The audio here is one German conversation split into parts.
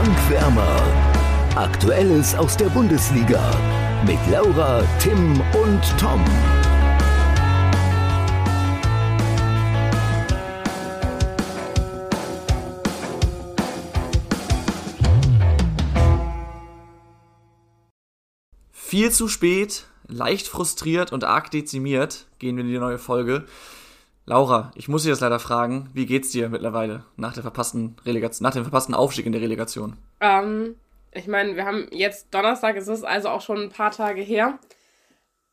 Bankwärmer. Aktuelles aus der Bundesliga mit Laura, Tim und Tom. Viel zu spät, leicht frustriert und arg dezimiert gehen wir in die neue Folge. Laura, ich muss dich jetzt leider fragen, wie geht's dir mittlerweile nach der verpassten nach dem verpassten Aufstieg in der Relegation? Ähm, ich meine, wir haben jetzt Donnerstag, es ist also auch schon ein paar Tage her.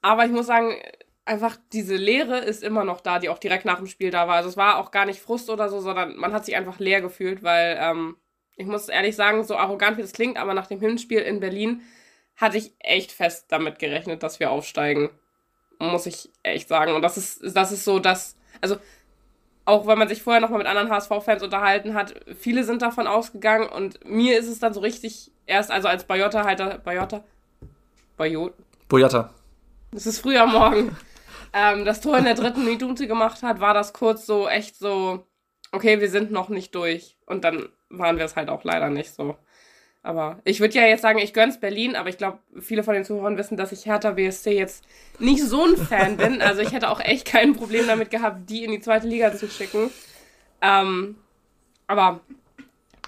Aber ich muss sagen, einfach diese Leere ist immer noch da, die auch direkt nach dem Spiel da war. Also es war auch gar nicht Frust oder so, sondern man hat sich einfach leer gefühlt, weil ähm, ich muss ehrlich sagen, so arrogant wie das klingt, aber nach dem Hinspiel in Berlin hatte ich echt fest damit gerechnet, dass wir aufsteigen. Muss ich echt sagen. Und das ist, das ist so, dass, also, auch wenn man sich vorher nochmal mit anderen HSV-Fans unterhalten hat, viele sind davon ausgegangen und mir ist es dann so richtig erst, also als Bayota halt, Bayota? Bayot? Boyata. Das ist früher Morgen. ähm, das Tor in der dritten Minute gemacht hat, war das kurz so, echt so, okay, wir sind noch nicht durch. Und dann waren wir es halt auch leider nicht so. Aber ich würde ja jetzt sagen, ich gönn's Berlin, aber ich glaube, viele von den Zuhörern wissen, dass ich Hertha BSC jetzt nicht so ein Fan bin. Also ich hätte auch echt kein Problem damit gehabt, die in die zweite Liga zu schicken. Ähm, aber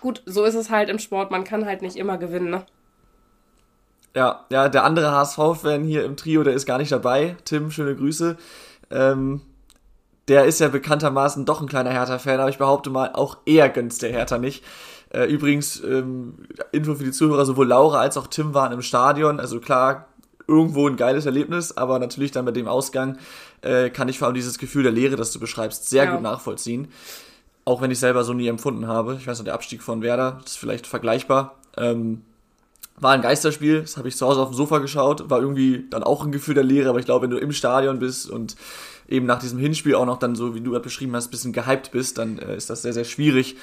gut, so ist es halt im Sport. Man kann halt nicht immer gewinnen, ne? Ja, ja, der andere HSV-Fan hier im Trio, der ist gar nicht dabei. Tim, schöne Grüße. Ähm, der ist ja bekanntermaßen doch ein kleiner Hertha-Fan, aber ich behaupte mal, auch er gönnt's der Hertha nicht. Äh, übrigens, ähm, Info für die Zuhörer, sowohl Laura als auch Tim waren im Stadion. Also klar, irgendwo ein geiles Erlebnis, aber natürlich dann mit dem Ausgang äh, kann ich vor allem dieses Gefühl der Leere, das du beschreibst, sehr ja. gut nachvollziehen. Auch wenn ich selber so nie empfunden habe. Ich weiß noch, der Abstieg von Werder, das ist vielleicht vergleichbar. Ähm, war ein Geisterspiel, das habe ich zu Hause auf dem Sofa geschaut, war irgendwie dann auch ein Gefühl der Leere, aber ich glaube, wenn du im Stadion bist und eben nach diesem Hinspiel auch noch dann so, wie du beschrieben hast, ein bisschen gehypt bist, dann äh, ist das sehr, sehr schwierig,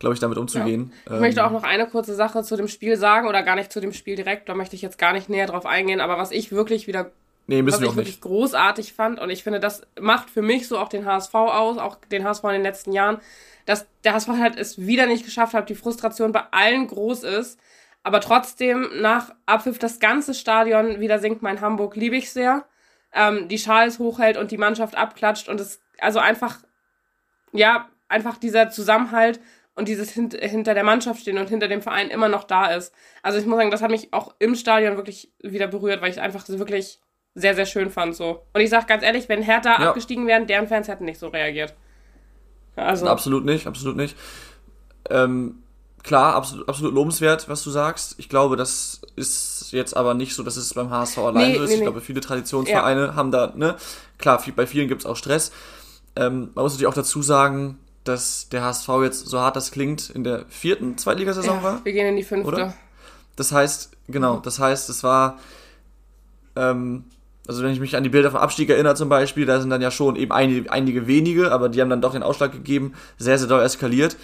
glaube ich, damit umzugehen. Ja. Ich ähm, möchte auch noch eine kurze Sache zu dem Spiel sagen oder gar nicht zu dem Spiel direkt, da möchte ich jetzt gar nicht näher drauf eingehen, aber was ich wirklich wieder Nee, was ich wirklich nicht. großartig fand und ich finde, das macht für mich so auch den HSV aus, auch den HSV in den letzten Jahren, dass der HSV halt es wieder nicht geschafft hat, die Frustration bei allen groß ist, aber trotzdem nach Abpfiff das ganze Stadion wieder singt mein Hamburg, liebe ich sehr, ähm, die Schals hochhält und die Mannschaft abklatscht und es, also einfach, ja, einfach dieser Zusammenhalt und dieses hint hinter der Mannschaft stehen und hinter dem Verein immer noch da ist. Also ich muss sagen, das hat mich auch im Stadion wirklich wieder berührt, weil ich es einfach wirklich sehr, sehr schön fand so. Und ich sag ganz ehrlich, wenn Hertha ja. abgestiegen wären, deren Fans hätten nicht so reagiert. Also. Absolut nicht, absolut nicht. Ähm, klar, absolut, absolut lobenswert, was du sagst. Ich glaube, das ist jetzt aber nicht so, dass es beim HSV allein nee, so ist. Nee, ich nee. glaube, viele Traditionsvereine ja. haben da, ne, klar, bei vielen gibt es auch Stress. Ähm, man muss natürlich auch dazu sagen, dass der HSV jetzt, so hart das klingt, in der vierten Zweitligasaison ja, war. Wir gehen in die fünfte. Oder? Das heißt, genau, das heißt, es war, ähm, also wenn ich mich an die Bilder vom Abstieg erinnere zum Beispiel, da sind dann ja schon eben einige, einige wenige, aber die haben dann doch den Ausschlag gegeben, sehr, sehr doll eskaliert.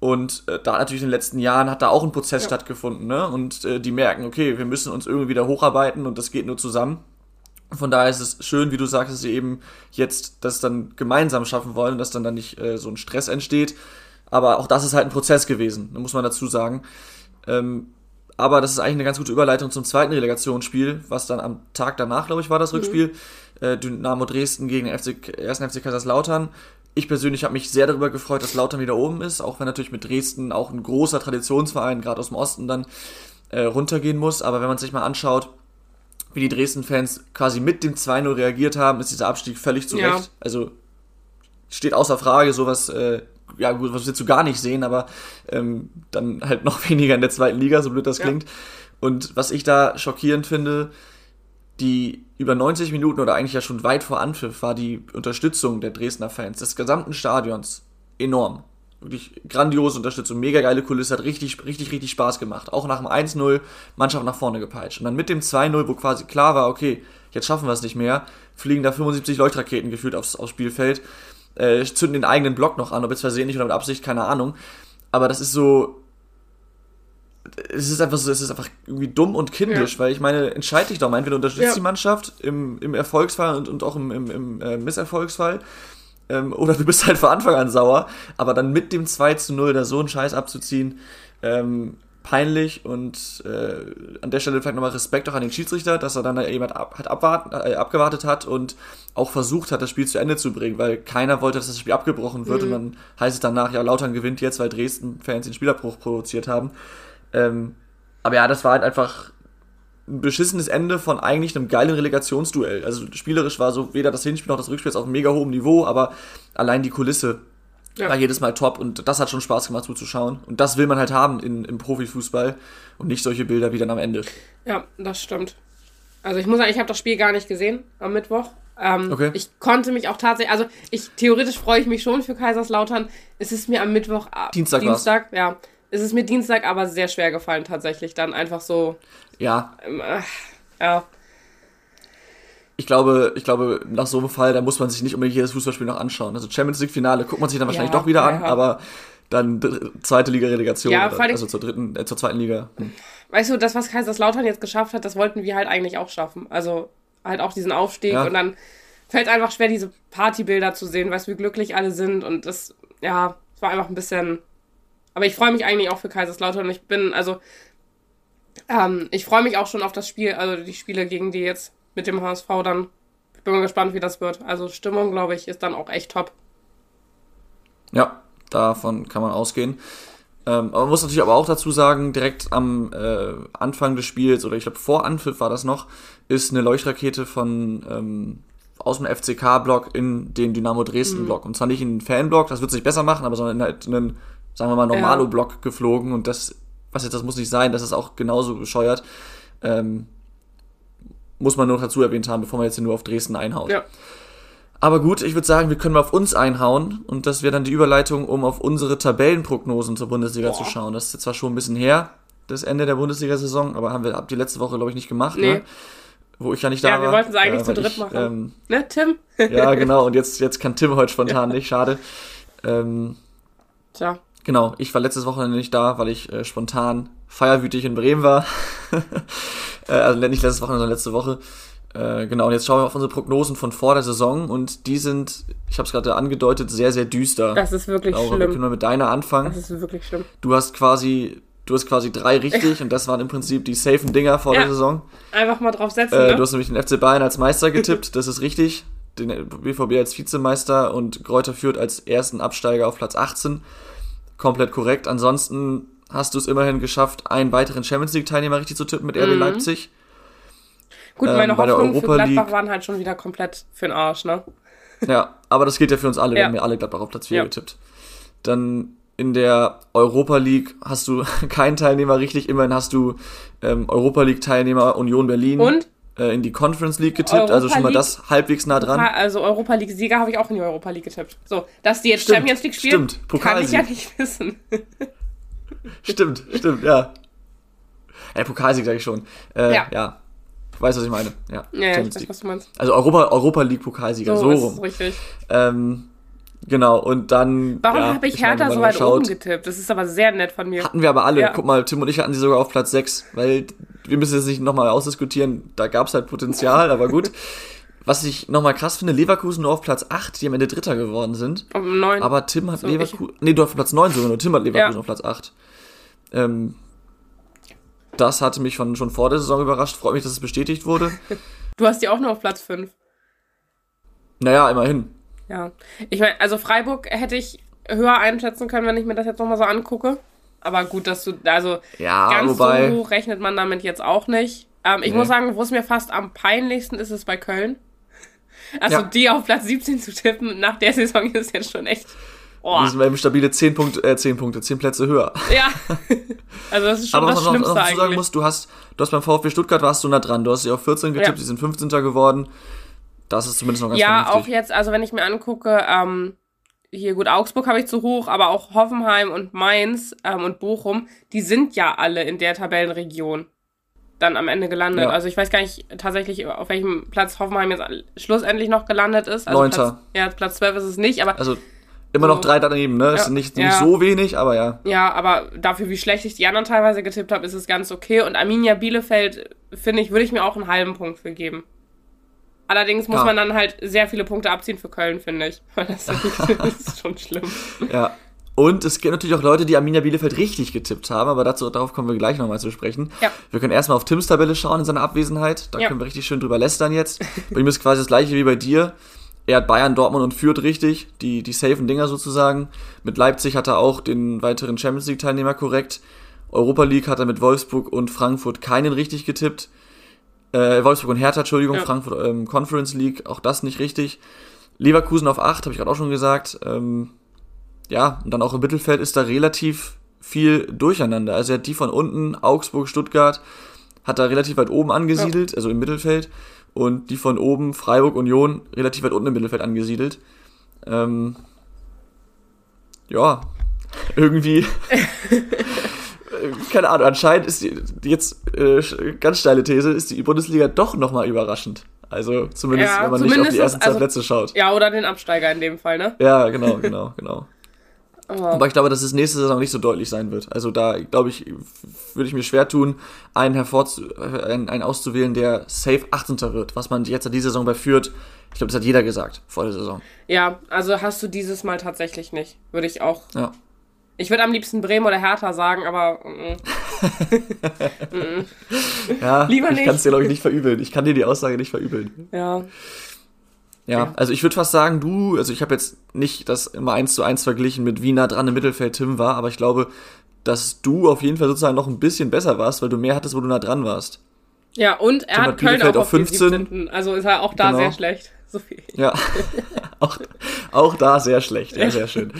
Und äh, da natürlich in den letzten Jahren hat da auch ein Prozess ja. stattgefunden, ne? Und äh, die merken, okay, wir müssen uns irgendwie wieder hocharbeiten und das geht nur zusammen. Von daher ist es schön, wie du sagst, dass sie eben jetzt das dann gemeinsam schaffen wollen, dass dann dann nicht äh, so ein Stress entsteht. Aber auch das ist halt ein Prozess gewesen, muss man dazu sagen. Ähm, aber das ist eigentlich eine ganz gute Überleitung zum zweiten Relegationsspiel, was dann am Tag danach, glaube ich, war das mhm. Rückspiel. Äh, Dynamo Dresden gegen den FC, 1. FC Kaiserslautern. Ich persönlich habe mich sehr darüber gefreut, dass Lautern wieder oben ist, auch wenn natürlich mit Dresden auch ein großer Traditionsverein, gerade aus dem Osten, dann äh, runtergehen muss. Aber wenn man sich mal anschaut, wie die Dresden-Fans quasi mit dem 2-0 reagiert haben, ist dieser Abstieg völlig zu Recht. Ja. Also steht außer Frage, sowas, äh, ja gut, was willst du gar nicht sehen, aber ähm, dann halt noch weniger in der zweiten Liga, so blöd das ja. klingt. Und was ich da schockierend finde, die über 90 Minuten oder eigentlich ja schon weit vor Anpfiff war die Unterstützung der Dresdner Fans, des gesamten Stadions, enorm wirklich grandiose Unterstützung, mega geile Kulisse, hat richtig, richtig, richtig Spaß gemacht. Auch nach dem 1-0 Mannschaft nach vorne gepeitscht. Und dann mit dem 2-0, wo quasi klar war, okay, jetzt schaffen wir es nicht mehr, fliegen da 75 Leuchtraketen gefühlt aufs, aufs Spielfeld, äh, zünden den eigenen Block noch an, ob jetzt versehentlich oder mit Absicht, keine Ahnung. Aber das ist so, es ist einfach so, es ist einfach irgendwie dumm und kindisch, ja. weil ich meine, entscheide dich doch mal, entweder unterstützt ja. die Mannschaft im, im Erfolgsfall und, und auch im, im, im äh, Misserfolgsfall ähm, oder du bist halt von Anfang an sauer, aber dann mit dem 2 zu 0 da so einen Scheiß abzuziehen, ähm, peinlich und äh, an der Stelle vielleicht nochmal Respekt auch an den Schiedsrichter, dass er dann da jemand ab, hat abwarten, äh, abgewartet hat und auch versucht hat, das Spiel zu Ende zu bringen, weil keiner wollte, dass das Spiel abgebrochen wird mhm. und dann heißt es danach, ja, Lautern gewinnt jetzt, weil Dresden-Fans den Spielabbruch provoziert haben. Ähm, aber ja, das war halt einfach ein beschissenes Ende von eigentlich einem geilen Relegationsduell. Also spielerisch war so weder das Hinspiel noch das Rückspiel auf einem mega hohem Niveau, aber allein die Kulisse ja. war jedes Mal top und das hat schon Spaß gemacht zuzuschauen. Und das will man halt haben in, im Profifußball und nicht solche Bilder wie dann am Ende. Ja, das stimmt. Also ich muss sagen, ich habe das Spiel gar nicht gesehen am Mittwoch. Ähm, okay. Ich konnte mich auch tatsächlich, also ich theoretisch freue ich mich schon für Kaiserslautern. Es ist mir am Mittwoch, äh, Dienstag, Dienstag, ja, es ist mir Dienstag aber sehr schwer gefallen tatsächlich dann einfach so. Ja. Ähm, äh, ja ich glaube, ich glaube, nach so einem Fall, da muss man sich nicht unbedingt jedes Fußballspiel noch anschauen. Also Champions League Finale guckt man sich dann wahrscheinlich ja, doch wieder ja, an, ja. aber dann zweite Liga Relegation, ja, oder, also zur dritten, äh, zur zweiten Liga. Hm. Weißt du, das, was Kaiserslautern jetzt geschafft hat, das wollten wir halt eigentlich auch schaffen. Also halt auch diesen Aufstieg und dann fällt einfach schwer, diese Partybilder zu sehen, weißt du, wie glücklich alle sind und das, ja, es war einfach ein bisschen. Aber ich freue mich eigentlich auch für Kaiserslautern ich bin, also, ähm, ich freue mich auch schon auf das Spiel, also die Spiele gegen die jetzt mit dem HSV dann. Ich bin mal gespannt, wie das wird. Also Stimmung, glaube ich, ist dann auch echt top. Ja, davon kann man ausgehen. Ähm, aber man muss natürlich aber auch dazu sagen, direkt am äh, Anfang des Spiels, oder ich glaube vor Anpfiff war das noch, ist eine Leuchtrakete von ähm, aus dem FCK-Block in den Dynamo Dresden-Block. Mhm. Und zwar nicht in den Fan-Block, das wird sich besser machen, aber sondern in halt einen, sagen wir mal, Normalo-Block ja. geflogen. Und das, was jetzt, das muss nicht sein, das ist auch genauso bescheuert. Ähm, muss man noch dazu erwähnt haben, bevor man jetzt nur auf Dresden einhaut. Ja. Aber gut, ich würde sagen, wir können mal auf uns einhauen und das wäre dann die Überleitung, um auf unsere Tabellenprognosen zur Bundesliga Boah. zu schauen. Das ist jetzt zwar schon ein bisschen her, das Ende der Bundesliga-Saison, aber haben wir ab die letzte Woche, glaube ich, nicht gemacht, nee. ne? Wo ich ja nicht da war. Ja, wir wollten es eigentlich äh, zu dritt ich, machen. Ähm, ne, Tim? ja, genau, und jetzt, jetzt kann Tim heute spontan ja. nicht, schade. Ähm, Tja. Genau, ich war letztes Wochenende nicht da, weil ich äh, spontan feierwütig in Bremen war. äh, also nicht letztes Wochenende, sondern letzte Woche. Äh, genau, und jetzt schauen wir auf unsere Prognosen von vor der Saison und die sind, ich habe es gerade angedeutet, sehr, sehr düster. Das ist wirklich Laura, schlimm. Wir können mal mit deiner anfangen. Das ist wirklich schlimm. Du hast quasi, du hast quasi drei richtig und das waren im Prinzip die safen Dinger vor ja, der Saison. Einfach mal drauf setzen. Äh, ne? Du hast nämlich den FC Bayern als Meister getippt, das ist richtig. Den BVB als Vizemeister und Kräuter führt als ersten Absteiger auf Platz 18 komplett korrekt. Ansonsten hast du es immerhin geschafft, einen weiteren Champions League-Teilnehmer richtig zu tippen mit RB mhm. Leipzig. Gut, meine ähm, Hoffnungen für Gladbach League, waren halt schon wieder komplett für den Arsch, ne? Ja, aber das geht ja für uns alle. Ja. Wir haben ja alle Gladbach auf Platz 4 ja. getippt. Dann in der Europa League hast du keinen Teilnehmer richtig. Immerhin hast du ähm, Europa League-Teilnehmer Union Berlin. Und? Äh, in die Conference League getippt, Europa also schon mal das halbwegs nah dran. Also Europa League Sieger habe ich auch in die Europa League getippt. So, dass die jetzt stimmt, Champions League spielen, stimmt, kann ich ja nicht wissen. stimmt, stimmt, ja. Äh, Pokalsieg sage ich schon. Äh, ja. ja. Ich weiß, was ich meine. Ja, ja, ich weiß, was du meinst. Also Europa, Europa League Pokalsieger, so, so rum. Ist richtig. Ähm, Genau, und dann. Warum ja, habe ich, ich Hertha so weit schaut, oben getippt? Das ist aber sehr nett von mir. Hatten wir aber alle. Ja. Guck mal, Tim und ich hatten sie sogar auf Platz 6, weil wir müssen jetzt nicht nochmal ausdiskutieren, da gab es halt Potenzial, aber gut. Was ich nochmal krass finde, Leverkusen nur auf Platz 8, die am Ende Dritter geworden sind. Um 9. Aber Tim hat so Leverkusen. Nee, du auf Platz 9 sogar nur. Tim hat Leverkusen ja. auf Platz 8. Ähm, das hatte mich schon, schon vor der Saison überrascht. Freut mich, dass es bestätigt wurde. du hast die auch nur auf Platz 5. Naja, immerhin. Ja. Ich meine, also Freiburg hätte ich höher einschätzen können, wenn ich mir das jetzt nochmal so angucke. Aber gut, dass du, also ja, ganz wobei, so rechnet man damit jetzt auch nicht. Ähm, ich nee. muss sagen, wo es mir fast am peinlichsten ist, ist bei Köln. Also ja. die auf Platz 17 zu tippen nach der Saison ist jetzt schon echt. Oh. Die sind eben stabile 10 Punkte, äh, 10 Punkte, 10 Plätze höher. Ja. Also das ist schon Aber das was man Schlimmste noch, noch sagen muss, du hast, du hast beim VfB Stuttgart warst du nah dran. Du hast sie auf 14 getippt, ja. die sind 15. geworden. Das ist zumindest noch ganz Ja, vernünftig. auch jetzt, also wenn ich mir angucke, ähm, hier gut, Augsburg habe ich zu hoch, aber auch Hoffenheim und Mainz ähm, und Bochum, die sind ja alle in der Tabellenregion dann am Ende gelandet. Ja. Also ich weiß gar nicht tatsächlich, auf welchem Platz Hoffenheim jetzt schlussendlich noch gelandet ist. Also Neunter. Platz, ja, Platz 12 ist es nicht, aber. Also immer so, noch drei daneben, ne? Ja, ist nicht, nicht ja. so wenig, aber ja. Ja, aber dafür, wie schlecht ich die anderen teilweise getippt habe, ist es ganz okay. Und Arminia Bielefeld, finde ich, würde ich mir auch einen halben Punkt für geben. Allerdings muss ja. man dann halt sehr viele Punkte abziehen für Köln, finde ich. Weil das, ist schon schlimm. Ja. Und es gibt natürlich auch Leute, die Arminia Bielefeld richtig getippt haben, aber dazu, darauf kommen wir gleich nochmal zu sprechen. Ja. Wir können erstmal auf Tims Tabelle schauen in seiner Abwesenheit. Da Ja. können wir richtig schön drüber lästern jetzt. Bei ihm ist quasi das gleiche wie bei dir. Er hat Bayern, Dortmund und Fürth richtig, die, die safen Dinger sozusagen. Mit Leipzig hat er auch den weiteren Champions League-Teilnehmer korrekt. Europa League hat er mit Wolfsburg und Frankfurt keinen richtig getippt. Äh, Wolfsburg und Hertha, Entschuldigung, Ja. Frankfurt ähm, Conference League, auch das nicht richtig. Leverkusen auf 8, habe ich gerade auch schon gesagt. Ähm, ja, und dann auch im Mittelfeld ist da relativ viel durcheinander. Also er hat die von unten, Augsburg, Stuttgart, hat er relativ weit oben angesiedelt, also im Mittelfeld. Und die von oben, Freiburg, Union, relativ weit unten im Mittelfeld angesiedelt. Ähm, ja, irgendwie. keine Ahnung, anscheinend ist die, jetzt äh, ganz steile These, ist die Bundesliga doch nochmal überraschend. Also zumindest, Ja, wenn man nicht auf zumindest die ersten zwei also- Plätze schaut. Ja, oder den Absteiger in dem Fall, ne? Ja, genau, genau, genau. Aber Aber ich glaube, dass es nächste Saison nicht so deutlich sein wird. Also da, glaube ich, würde ich mir schwer tun, einen, hervorzu äh, einen, einen auszuwählen, der safe 18. wird. Was man jetzt an dieser Saison bei führt, ich glaube, das hat jeder gesagt vor der Saison. ja, also hast du dieses Mal tatsächlich nicht. Würde ich auch. Ja. Ich würde am liebsten Bremen oder Hertha sagen, aber mm, Ja, Lieber ich nicht. kann es dir, glaube ich, nicht verübeln. Ich kann dir die Aussage nicht verübeln. ja. Ja, Ja. also ich würde fast sagen, du, also ich habe jetzt nicht das immer eins zu eins verglichen mit wie nah dran im Mittelfeld Tim war, aber ich glaube, dass du auf jeden Fall sozusagen noch ein bisschen besser warst, weil du mehr hattest, wo du nah dran warst. Ja, und er Tim hat Köln auch auf auf 15. 15. 17. Also ist er auch da Genau. sehr schlecht. So viel. Ja, auch, auch da sehr schlecht, ja, sehr schön.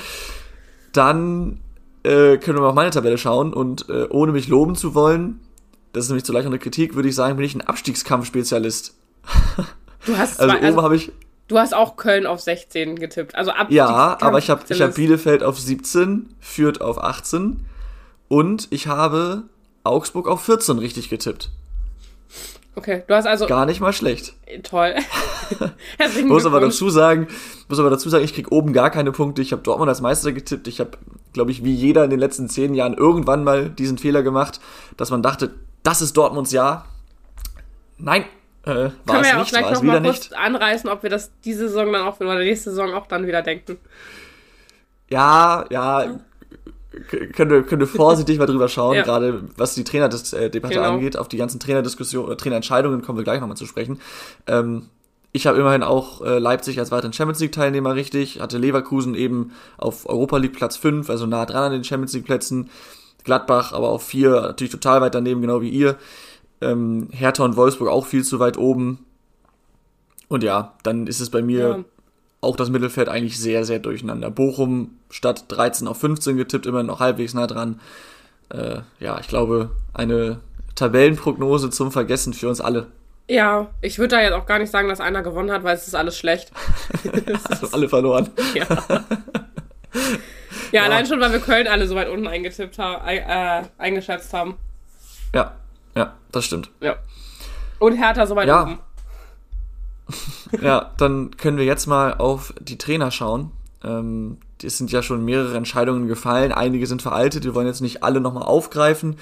Dann äh, können wir mal auf meine Tabelle schauen und äh, ohne mich loben zu wollen, das ist nämlich zu leicht eine Kritik, würde ich sagen, bin ich ein Abstiegskampfspezialist. Du hast, Also zwei, oben also, habe ich, du hast auch Köln auf 16 getippt. Also ab ja, aber ich habe ich hab Bielefeld auf 17, Fürth auf 18 und ich habe Augsburg auf 14 richtig getippt. Okay, du hast also Gar nicht mal schlecht. toll. Herzlichen Muss aber dazu sagen, muss aber dazu sagen, ich krieg oben gar keine Punkte. Ich habe Dortmund als Meister getippt. Ich habe, glaube ich, wie jeder in den letzten zehn Jahren irgendwann mal diesen Fehler gemacht, dass man dachte, das ist Dortmunds Jahr. Nein, äh, war Können es wir ja auch nicht, gleich war es noch mal wieder kurz nicht. anreißen, ob wir das diese Saison dann auch oder nächste Saison auch dann wieder denken. Ja, ja, k- können wir, können wir vorsichtig mal drüber schauen, Ja. gerade was die Trainerdebatte Genau. angeht. Auf die ganzen Trainerdiskussionen oder Trainerentscheidungen kommen wir gleich nochmal zu sprechen. Ähm, ich habe immerhin auch äh, Leipzig als weiteren Champions League Teilnehmer richtig, hatte Leverkusen eben auf Europa League Platz 5, also nah dran an den Champions League Plätzen. Gladbach aber auf 4, natürlich total weit daneben, genau wie ihr. Ähm, Hertha und Wolfsburg auch viel zu weit oben. Und ja, dann ist es bei mir Ja. auch das Mittelfeld eigentlich sehr, sehr durcheinander. Bochum statt 13 auf 15 getippt, immer noch halbwegs nah dran. Äh, ja, ich glaube, eine Tabellenprognose zum Vergessen für uns alle. Ja, ich würde da jetzt auch gar nicht sagen, dass einer gewonnen hat, weil es ist alles schlecht. Also alle verloren. Ja. ja, allein schon, weil wir Köln alle so weit unten eingetippt haben, äh, eingeschätzt haben. Ja, ja, das stimmt. Ja. Und Hertha so weit Ja. oben. Ja, dann können wir jetzt mal auf die Trainer schauen. Ähm, es sind ja schon mehrere Entscheidungen gefallen. Einige sind veraltet. Wir wollen jetzt nicht alle nochmal aufgreifen.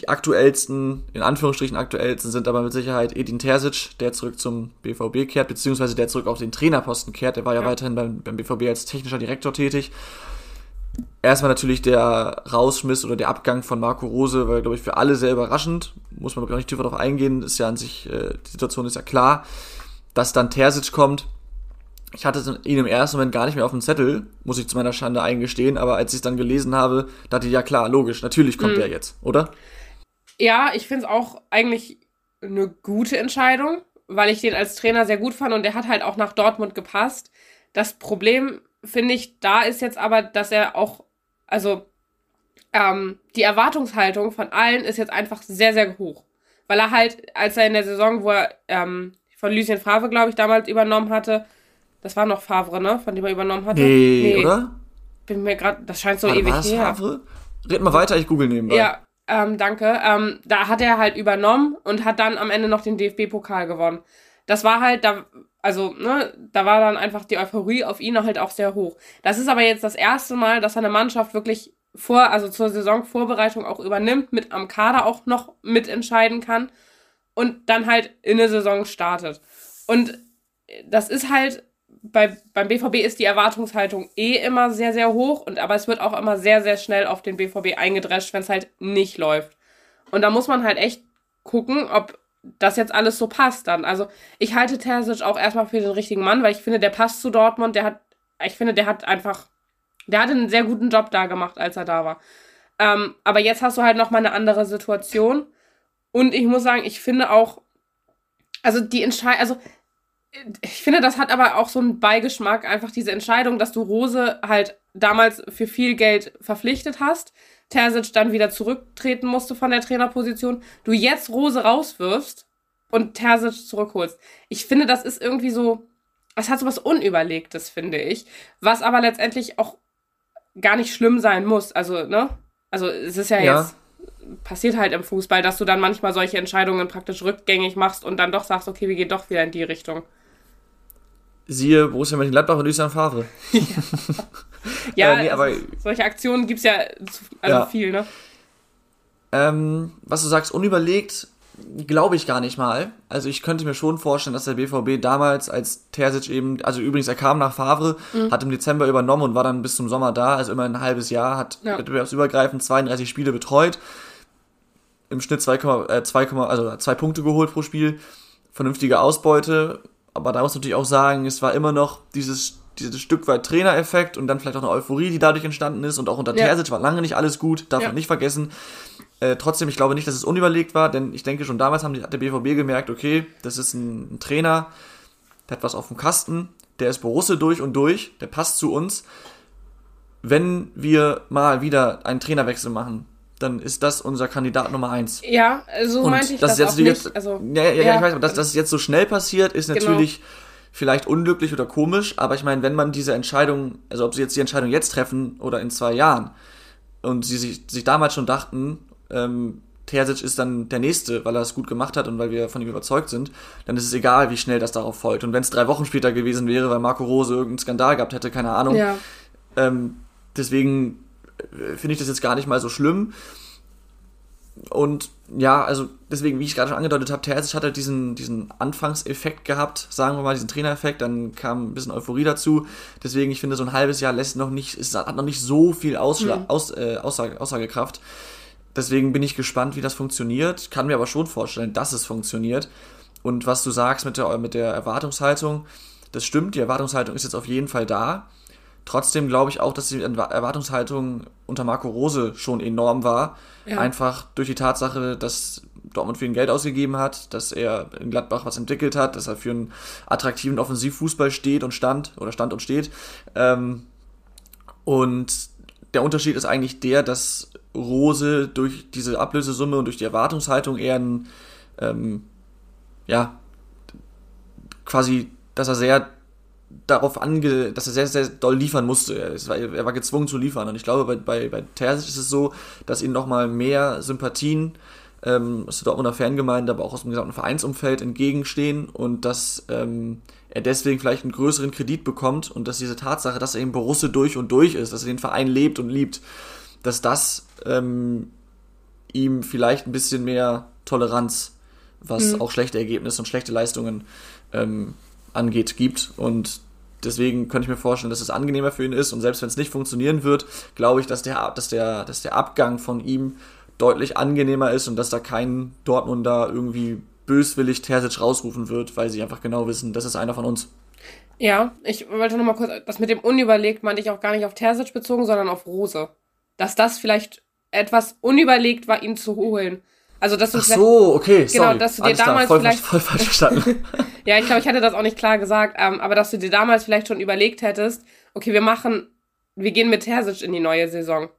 Die aktuellsten, in Anführungsstrichen aktuellsten, sind aber mit Sicherheit Edin Terzic, der zurück zum BVB kehrt, beziehungsweise der zurück auf den Trainerposten kehrt. Der war ja, Ja. weiterhin beim, beim BVB als technischer Direktor tätig. Erstmal natürlich der Rausschmiss oder der Abgang von Marco Rose, war, glaube ich, für alle sehr überraschend. Muss man gar nicht tiefer darauf eingehen. Ist ja an sich, äh, die Situation ist ja klar. Dass dann Terzic kommt, ich hatte ihn im ersten Moment gar nicht mehr auf dem Zettel, muss ich zu meiner Schande eingestehen, aber als ich es dann gelesen habe, dachte ich, ja klar, logisch, natürlich kommt Mhm. er jetzt, oder? Ja, ich finde es auch eigentlich eine gute Entscheidung, weil ich den als Trainer sehr gut fand und der hat halt auch nach Dortmund gepasst. Das Problem, finde ich, da ist jetzt aber, dass er auch, also ähm, die Erwartungshaltung von allen ist jetzt einfach sehr, sehr hoch. Weil er halt, als er in der Saison, wo er ähm, von Lucien Favre, glaube ich, damals übernommen hatte, das war noch Favre, ne? Von dem er übernommen hatte. Nee, oder? Bin mir gerade, das scheint so Warte, ewig war her. Favre? Red mal weiter, ich google nebenbei. Ja, ähm, danke. Ähm, da hat er halt übernommen und hat dann am Ende noch den DFB-Pokal gewonnen. Das war halt, da, also, ne, da war dann einfach die Euphorie auf ihn halt auch sehr hoch. Das ist aber jetzt das erste Mal, dass eine Mannschaft wirklich vor, also zur Saisonvorbereitung auch übernimmt, mit am Kader auch noch mitentscheiden kann und dann halt in der Saison startet. Und das ist halt bei, beim BVB ist die Erwartungshaltung eh immer sehr, sehr hoch, und aber es wird auch immer sehr, sehr schnell auf den BVB eingedrescht, wenn es halt nicht läuft. Und da muss man halt echt gucken, ob das jetzt alles so passt dann. Also ich halte Terzic auch erstmal für den richtigen Mann, weil ich finde, der passt zu Dortmund, der hat, ich finde, der hat einfach, der hat einen sehr guten Job da gemacht, als er da war. Ähm, aber jetzt hast du halt nochmal eine andere Situation. Und ich muss sagen, ich finde auch, also die Entscheidung, also ich finde, das hat aber auch so einen Beigeschmack, einfach diese Entscheidung, dass du Rose halt damals für viel Geld verpflichtet hast, Terzic dann wieder zurücktreten musste von der Trainerposition, du jetzt Rose rauswirfst und Terzic zurückholst. Ich finde, das ist irgendwie so, es hat so was Unüberlegtes, finde ich, was aber letztendlich auch gar nicht schlimm sein muss. Also, ne? Also, es ist ja, ja. jetzt passiert halt im Fußball, dass du dann manchmal solche Entscheidungen praktisch rückgängig machst und dann doch sagst, okay, wir gehen doch wieder in die Richtung. Siehe Borussia Mönchengladbach und Lucien Favre. ja, äh, nee, aber, solche Aktionen gibt es ja also ja. viel, ne? Ähm, was du sagst, unüberlegt, glaube ich gar nicht mal. Also ich könnte mir schon vorstellen, dass der BVB damals, als Terzic eben, also übrigens, er kam nach Favre, mhm. hat im Dezember übernommen und war dann bis zum Sommer da, also immer ein halbes Jahr, hat ja. wettbewerbsübergreifend 32 Spiele betreut, im Schnitt 2, äh, 2, also zwei Punkte geholt pro Spiel, vernünftige Ausbeute, aber da muss man natürlich auch sagen, es war immer noch dieses, dieses Stück weit Trainereffekt und dann vielleicht auch eine Euphorie, die dadurch entstanden ist. Und auch unter ja. Terzic war lange nicht alles gut, darf ja. man nicht vergessen. Äh, trotzdem, ich glaube nicht, dass es unüberlegt war, denn ich denke schon damals haben die, hat der BVB gemerkt, okay, das ist ein, ein Trainer, der hat was auf dem Kasten, der ist Borusse durch und durch, der passt zu uns. Wenn wir mal wieder einen Trainerwechsel machen, dann ist das unser Kandidat Nummer eins. Ja, so und meinte ich das, das jetzt auch nicht. Jetzt, also, ja, ja, ja, ich weiß, dass das jetzt so schnell passiert, ist genau. natürlich genau. vielleicht unglücklich oder komisch, aber ich meine, wenn man diese Entscheidung, also ob sie jetzt die Entscheidung jetzt treffen oder in zwei Jahren und sie sich, sich damals schon dachten, ähm, Terzic ist dann der Nächste, weil er es gut gemacht hat und weil wir von ihm überzeugt sind, dann ist es egal, wie schnell das darauf folgt. Und wenn es drei Wochen später gewesen wäre, weil Marco Rose irgendeinen Skandal gehabt hätte, keine Ahnung. Ja. Ähm, deswegen finde ich das jetzt gar nicht mal so schlimm. Und ja, also deswegen, wie ich gerade schon angedeutet habe, Terzic hat halt diesen, diesen Anfangseffekt gehabt, sagen wir mal, diesen Trainereffekt, dann kam ein bisschen Euphorie dazu. Deswegen, ich finde, so ein halbes Jahr lässt noch nicht, es hat noch nicht so viel Ausschla mhm. Aus, äh, Aussage, Aussagekraft. Deswegen bin ich gespannt, wie das funktioniert. Kann mir aber schon vorstellen, dass es funktioniert. Und was du sagst mit der, mit der Erwartungshaltung, das stimmt, die Erwartungshaltung ist jetzt auf jeden Fall da. Trotzdem glaube ich auch, dass die Erwartungshaltung unter Marco Rose schon enorm war. Ja. Einfach durch die Tatsache, dass Dortmund ihn Geld ausgegeben hat, dass er in Gladbach was entwickelt hat, dass er für einen attraktiven Offensivfußball steht und stand oder stand und steht. Ähm, und der Unterschied ist eigentlich der, dass Rose durch diese Ablösesumme und durch die Erwartungshaltung eher ein, ähm, ja, quasi, dass er sehr darauf ange, dass er sehr, sehr doll liefern musste. Er war, er war gezwungen zu liefern. Und ich glaube, bei, bei, bei Terzic ist es so, dass ihn nochmal mehr Sympathien ähm, aus der Dortmunder Fangemeinde, aber auch aus dem gesamten Vereinsumfeld entgegenstehen und dass ähm, er deswegen vielleicht einen größeren Kredit bekommt und dass diese Tatsache, dass er eben Borusse durch und durch ist, dass er den Verein lebt und liebt, dass das ähm, ihm vielleicht ein bisschen mehr Toleranz, was mhm. auch schlechte Ergebnisse und schlechte Leistungen ähm, angeht, gibt. Und deswegen könnte ich mir vorstellen, dass es angenehmer für ihn ist. Und selbst wenn es nicht funktionieren wird, glaube ich, dass der, dass, der, dass der Abgang von ihm deutlich angenehmer ist und dass da kein Dortmunder irgendwie böswillig Terzic rausrufen wird, weil sie einfach genau wissen, das ist einer von uns. Ja, ich wollte nochmal kurz, das mit dem unüberlegt meinte ich auch gar nicht auf Terzic bezogen, sondern auf Rose. Dass das vielleicht etwas unüberlegt war, ihn zu holen. Also, dass du Ach so, okay, genau, sorry. dass du dir Alles damals voll, vielleicht voll falsch verstanden. ja, ich glaube, ich hatte das auch nicht klar gesagt, ähm, aber dass du dir damals vielleicht schon überlegt hättest, okay, wir machen, wir gehen mit Terzic in die neue Saison.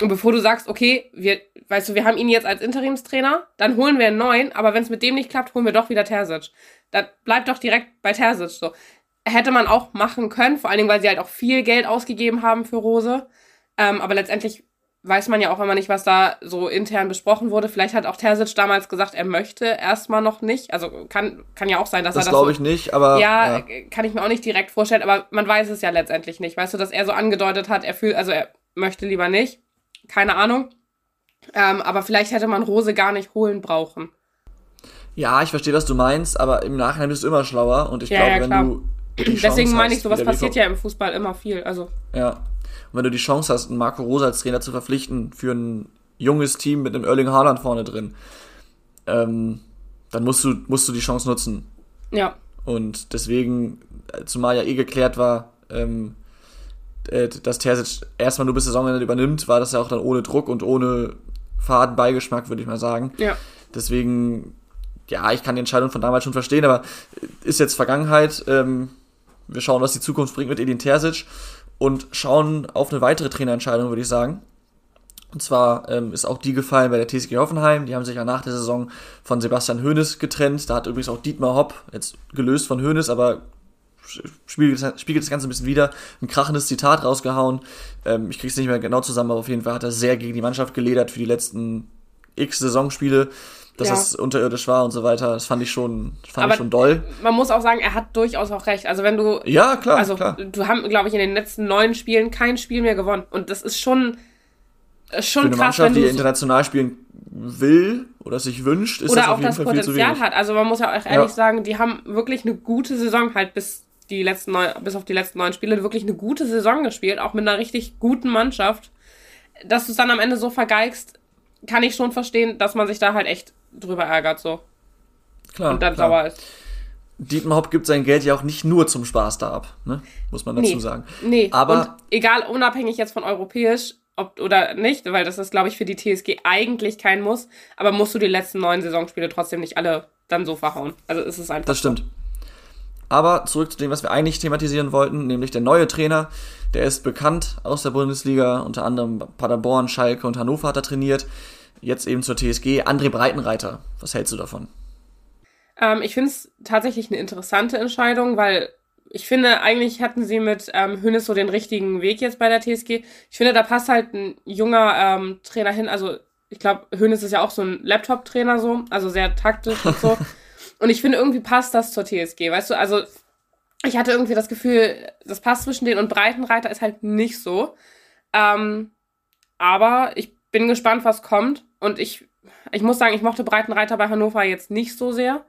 Und bevor du sagst, okay, wir, weißt du, wir haben ihn jetzt als Interimstrainer, dann holen wir einen neuen, aber wenn es mit dem nicht klappt, holen wir doch wieder Terzic. Dann bleibt doch direkt bei Terzic so. Hätte man auch machen können, vor allen Dingen, weil sie halt auch viel Geld ausgegeben haben für Rose. Ähm, aber letztendlich weiß man ja auch immer nicht, was da so intern besprochen wurde. Vielleicht hat auch Terzic damals gesagt, er möchte erstmal noch nicht. Also kann, kann ja auch sein, dass das er das. Das glaube ich nicht, aber. Ja, ja, kann ich mir auch nicht direkt vorstellen, aber man weiß es ja letztendlich nicht. Weißt du, dass er so angedeutet hat, er fühlt, also er möchte lieber nicht. Keine Ahnung. Ähm, aber vielleicht hätte man Rose gar nicht holen brauchen. Ja, ich verstehe, was du meinst, aber im Nachhinein bist du immer schlauer und ich ja, glaube, ja, wenn du Deswegen meine ich, sowas passiert ja im Fußball immer viel. Also. Ja. Und wenn du die Chance hast, einen Marco Rosa als Trainer zu verpflichten für ein junges Team mit einem Erling Haaland vorne drin, ähm, dann musst du, musst du die Chance nutzen. Ja. Und deswegen, zumal ja eh geklärt war, ähm, äh, dass Terzic erstmal nur bis Saisonende übernimmt, war das ja auch dann ohne Druck und ohne Fadenbeigeschmack, würde ich mal sagen. Ja. Deswegen, ja, ich kann die Entscheidung von damals schon verstehen, aber ist jetzt Vergangenheit. Ähm, wir schauen, was die Zukunft bringt mit Edin Terzic und schauen auf eine weitere Trainerentscheidung, würde ich sagen. Und zwar ähm, ist auch die gefallen bei der TSG Hoffenheim. Die haben sich ja nach der Saison von Sebastian Hoeneß getrennt. Da hat übrigens auch Dietmar Hopp, jetzt gelöst von Hoeneß, aber spiegelt, spiegelt das Ganze ein bisschen wieder, ein krachendes Zitat rausgehauen. Ähm, ich krieg's nicht mehr genau zusammen, aber auf jeden Fall hat er sehr gegen die Mannschaft geledert für die letzten x Saisonspiele, dass ja. es unterirdisch war und so weiter. Das fand ich schon, fand aber ich schon doll. Man muss auch sagen, er hat durchaus auch recht. Also wenn du. Ja, klar. Also klar. du haben, glaube ich, in den letzten neun Spielen kein Spiel mehr gewonnen. Und das ist schon. Schon für eine krass, Mannschaft, die international spielen will oder sich wünscht, ist das auf jeden das Fall viel zu wenig. hat. Also man muss ja auch ehrlich ja. sagen, die haben wirklich eine gute Saison halt bis die letzten neun, bis auf die letzten neun Spiele wirklich eine gute Saison gespielt, auch mit einer richtig guten Mannschaft. Dass du es dann am Ende so vergeigst, kann ich schon verstehen, dass man sich da halt echt drüber ärgert, so. Klar. Und dann klar. sauer ist. Dietmar Hopp gibt sein Geld ja auch nicht nur zum Spaß da ab, ne? muss man dazu nee. sagen. Nee, aber und egal, unabhängig jetzt von europäisch ob, oder nicht, weil das ist, glaube ich, für die TSG eigentlich kein Muss, aber musst du die letzten neun Saisonspiele trotzdem nicht alle dann so verhauen. Also ist es einfach. Das stimmt. Aber zurück zu dem, was wir eigentlich thematisieren wollten, nämlich der neue Trainer. Der ist bekannt aus der Bundesliga, unter anderem Paderborn, Schalke und Hannover hat er trainiert. Jetzt eben zur TSG. André Breitenreiter. Was hältst du davon? Ähm, ich finde es tatsächlich eine interessante Entscheidung, weil ich finde, eigentlich hatten sie mit ähm, Hönes so den richtigen Weg jetzt bei der TSG. Ich finde, da passt halt ein junger ähm, Trainer hin. Also, ich glaube, Hönes ist ja auch so ein Laptop-Trainer so, also sehr taktisch und so. Und ich finde, irgendwie passt das zur TSG, weißt du? Also, ich hatte irgendwie das Gefühl, das passt zwischen denen und Breitenreiter ist halt nicht so. Ähm, aber ich bin gespannt, was kommt. Und ich, ich muss sagen, ich mochte Breitenreiter bei Hannover jetzt nicht so sehr.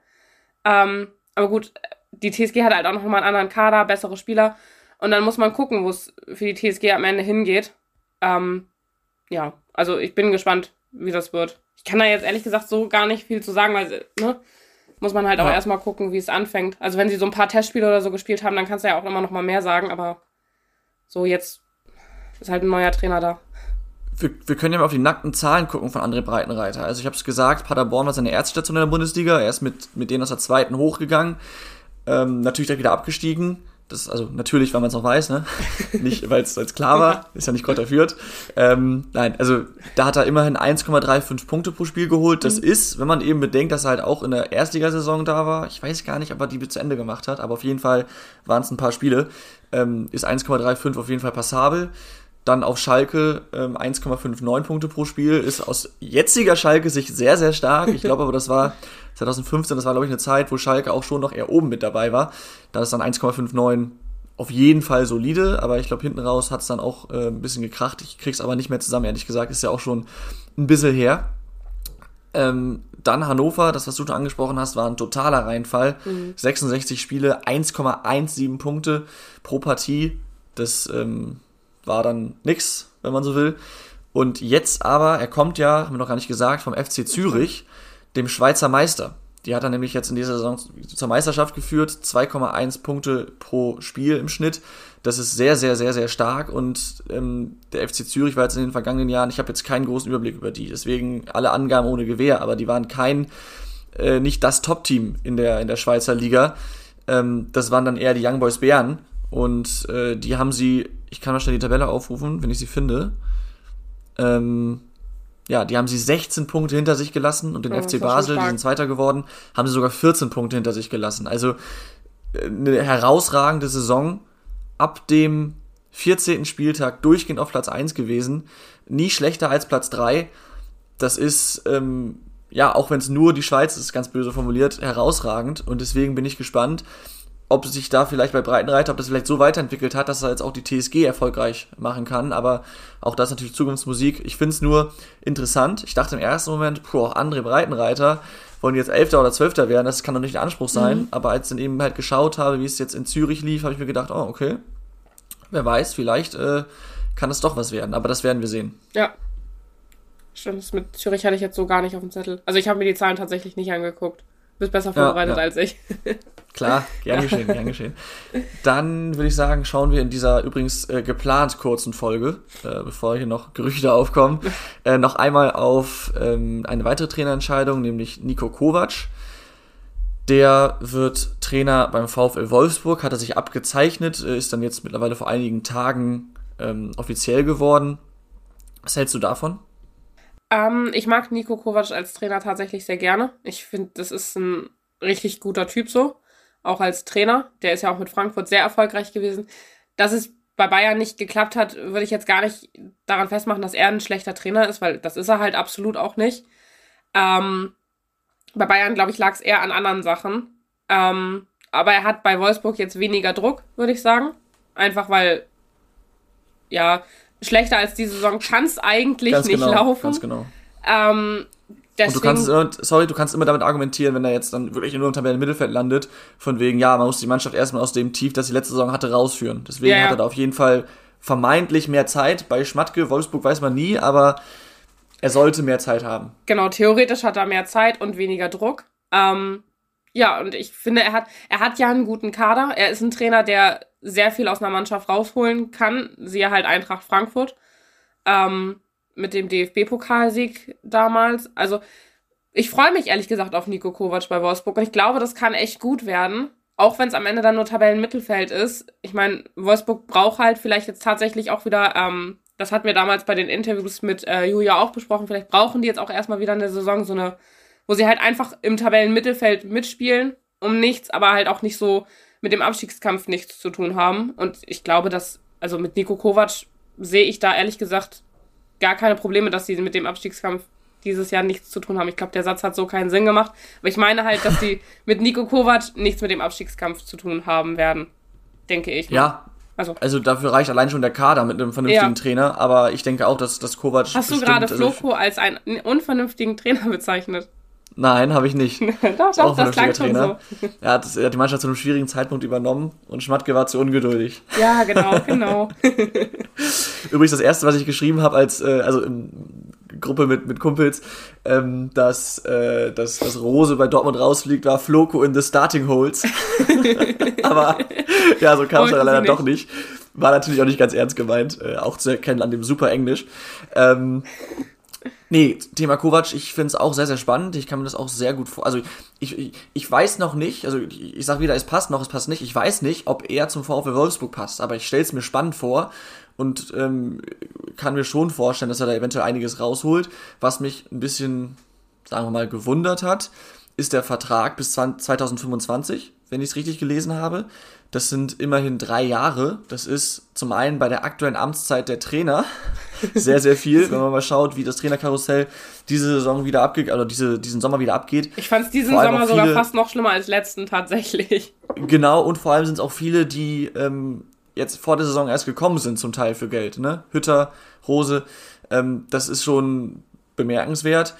Ähm, aber gut, die TSG hat halt auch noch mal einen anderen Kader, bessere Spieler. Und dann muss man gucken, wo es für die TSG am Ende hingeht. Ähm, ja, also ich bin gespannt, wie das wird. Ich kann da jetzt ehrlich gesagt so gar nicht viel zu sagen, weil, ne? muss man halt auch ja. erstmal gucken, wie es anfängt. Also wenn sie so ein paar Testspiele oder so gespielt haben, dann kannst du ja auch immer noch mal mehr sagen, aber so jetzt ist halt ein neuer Trainer da. Wir, wir können ja mal auf die nackten Zahlen gucken von André Breitenreiter. Also ich habe es gesagt, Paderborn war seine erste Station in der Bundesliga. Er ist mit, mit denen aus der zweiten hochgegangen. Ähm, natürlich direkt wieder abgestiegen. Das, also natürlich, weil man es noch weiß, ne? Nicht, weil es klar war, ist ja nicht Gott erführt. Ähm, nein, also da hat er immerhin 1,35 Punkte pro Spiel geholt. Das mhm. ist, wenn man eben bedenkt, dass er halt auch in der Erstligasaison da war, ich weiß gar nicht, ob er die bis zu Ende gemacht hat, aber auf jeden Fall waren es ein paar Spiele, ähm, ist 1,35 auf jeden Fall passabel. Dann auf Schalke ähm, 1,59 Punkte pro Spiel, ist aus jetziger Schalke Sicht sehr, sehr stark. Ich glaube aber, das war 2015, das war, glaube ich, eine Zeit, wo Schalke auch schon noch eher oben mit dabei war. Da ist dann 1,59 auf jeden Fall solide, aber ich glaube, hinten raus hat es dann auch äh, ein bisschen gekracht. Ich krieg's aber nicht mehr zusammen, ehrlich gesagt, ist ja auch schon ein bisschen her. Ähm, dann Hannover, das, was du schon angesprochen hast, war ein totaler Reinfall. Mhm. 66 Spiele, 1,17 Punkte pro Partie. Das ähm, war dann nix, wenn man so will. Und jetzt aber, er kommt ja, haben wir noch gar nicht gesagt, vom FC Zürich dem Schweizer Meister. Die hat er nämlich jetzt in dieser Saison zur Meisterschaft geführt, 2,1 Punkte pro Spiel im Schnitt. Das ist sehr, sehr, sehr, sehr stark und ähm, der FC Zürich war jetzt in den vergangenen Jahren, ich habe jetzt keinen großen Überblick über die, deswegen alle Angaben ohne Gewehr, aber die waren kein, äh, nicht das Top-Team in der, in der Schweizer Liga. Ähm, das waren dann eher die Young Boys Bären und äh, die haben sie, ich kann mal schnell die Tabelle aufrufen, wenn ich sie finde. Ähm, ja, die haben sie 16 Punkte hinter sich gelassen und den oh, FC Basel, die sind Zweiter geworden, haben sie sogar 14 Punkte hinter sich gelassen. Also äh, eine herausragende Saison ab dem 14. Spieltag durchgehend auf Platz 1 gewesen. Nie schlechter als Platz 3. Das ist, ähm, ja, auch wenn es nur die Schweiz ist, ganz böse formuliert, herausragend. Und deswegen bin ich gespannt, ob sich da vielleicht bei Breitenreiter, ob das vielleicht so weiterentwickelt hat, dass er jetzt auch die TSG erfolgreich machen kann. Aber auch das ist natürlich Zukunftsmusik. Ich finde es nur interessant. Ich dachte im ersten Moment, puh, auch andere Breitenreiter wollen jetzt Elfter oder Zwölfter werden. Das kann doch nicht der Anspruch sein. Mhm. Aber als ich dann eben halt geschaut habe, wie es jetzt in Zürich lief, habe ich mir gedacht, oh, okay. Wer weiß, vielleicht äh, kann es doch was werden. Aber das werden wir sehen. Ja. Stimmt, das mit Zürich hatte ich jetzt so gar nicht auf dem Zettel. Also ich habe mir die Zahlen tatsächlich nicht angeguckt. Du bist besser vorbereitet ja, ja. als ich. Klar, gern geschehen, gern geschehen. Dann würde ich sagen, schauen wir in dieser übrigens äh, geplant kurzen Folge, äh, bevor hier noch Gerüchte aufkommen, äh, noch einmal auf ähm, eine weitere Trainerentscheidung, nämlich Nico Kovac. Der wird Trainer beim VfL Wolfsburg, hat er sich abgezeichnet, äh, ist dann jetzt mittlerweile vor einigen Tagen ähm, offiziell geworden. Was hältst du davon? Ähm, ich mag Nico Kovac als Trainer tatsächlich sehr gerne. Ich finde, das ist ein richtig guter Typ so auch als Trainer. Der ist ja auch mit Frankfurt sehr erfolgreich gewesen. Dass es bei Bayern nicht geklappt hat, würde ich jetzt gar nicht daran festmachen, dass er ein schlechter Trainer ist, weil das ist er halt absolut auch nicht. Ähm, bei Bayern, glaube ich, lag es eher an anderen Sachen. Ähm, aber er hat bei Wolfsburg jetzt weniger Druck, würde ich sagen. Einfach weil, ja, schlechter als diese Saison kann es eigentlich ganz nicht genau, laufen. Ganz genau. Ähm, Deswegen, und du kannst, sorry, du kannst immer damit argumentieren, wenn er jetzt dann wirklich nur im Tabellenmittelfeld landet, von wegen, ja, man muss die Mannschaft erstmal aus dem Tief, das sie letzte Saison hatte, rausführen. Deswegen ja, ja. hat er da auf jeden Fall vermeintlich mehr Zeit. Bei Schmatke, Wolfsburg weiß man nie, aber er sollte mehr Zeit haben. Genau, theoretisch hat er mehr Zeit und weniger Druck. Ähm, ja, und ich finde, er hat, er hat ja einen guten Kader. Er ist ein Trainer, der sehr viel aus einer Mannschaft rausholen kann. Siehe halt Eintracht Frankfurt. Ähm, mit dem DFB-Pokalsieg damals. Also ich freue mich ehrlich gesagt auf Nico Kovac bei Wolfsburg und ich glaube, das kann echt gut werden. Auch wenn es am Ende dann nur Tabellenmittelfeld ist. Ich meine, Wolfsburg braucht halt vielleicht jetzt tatsächlich auch wieder, ähm, das hatten wir damals bei den Interviews mit äh, Julia auch besprochen, vielleicht brauchen die jetzt auch erstmal wieder eine Saison, so eine, wo sie halt einfach im Tabellenmittelfeld mitspielen, um nichts, aber halt auch nicht so mit dem Abstiegskampf nichts zu tun haben. Und ich glaube, dass, also mit Nico Kovac sehe ich da ehrlich gesagt gar keine Probleme, dass sie mit dem Abstiegskampf dieses Jahr nichts zu tun haben. Ich glaube, der Satz hat so keinen Sinn gemacht. Aber ich meine halt, dass die mit Nico Kovac nichts mit dem Abstiegskampf zu tun haben werden. Denke ich. Ja. Also. also dafür reicht allein schon der Kader mit einem vernünftigen ja. Trainer. Aber ich denke auch, dass, dass Kovac. Hast du gerade Floko also als einen unvernünftigen Trainer bezeichnet? Nein, habe ich nicht. doch, doch, das klang schon so. Er hat, er hat die Mannschaft zu einem schwierigen Zeitpunkt übernommen und Schmatke war zu ungeduldig. Ja, genau, genau. Übrigens das erste, was ich geschrieben habe, als äh, also in Gruppe mit, mit Kumpels, ähm, dass, äh, dass, dass Rose bei Dortmund rausfliegt, war Floco in the Starting Holes. Aber ja, so kam es leider doch nicht. War natürlich auch nicht ganz ernst gemeint, äh, auch zu erkennen an dem super Englisch. Ähm, Nee, Thema Kovac, ich finde es auch sehr, sehr spannend. Ich kann mir das auch sehr gut vor. Also ich, ich, ich weiß noch nicht, also ich, ich sage wieder, es passt noch, es passt nicht. Ich weiß nicht, ob er zum VfL Wolfsburg passt, aber ich stelle es mir spannend vor und ähm, kann mir schon vorstellen, dass er da eventuell einiges rausholt. Was mich ein bisschen, sagen wir mal, gewundert hat, ist der Vertrag bis 2025, wenn ich es richtig gelesen habe. Das sind immerhin drei Jahre. Das ist zum einen bei der aktuellen Amtszeit der Trainer sehr, sehr viel, wenn man mal schaut, wie das Trainerkarussell diese Saison wieder abgeht, also diese, diesen Sommer wieder abgeht. Ich fand es diesen Sommer viele, sogar fast noch schlimmer als letzten tatsächlich. Genau, und vor allem sind es auch viele, die ähm, jetzt vor der Saison erst gekommen sind, zum Teil für Geld. Ne? Hütter, Rose, ähm, das ist schon bemerkenswert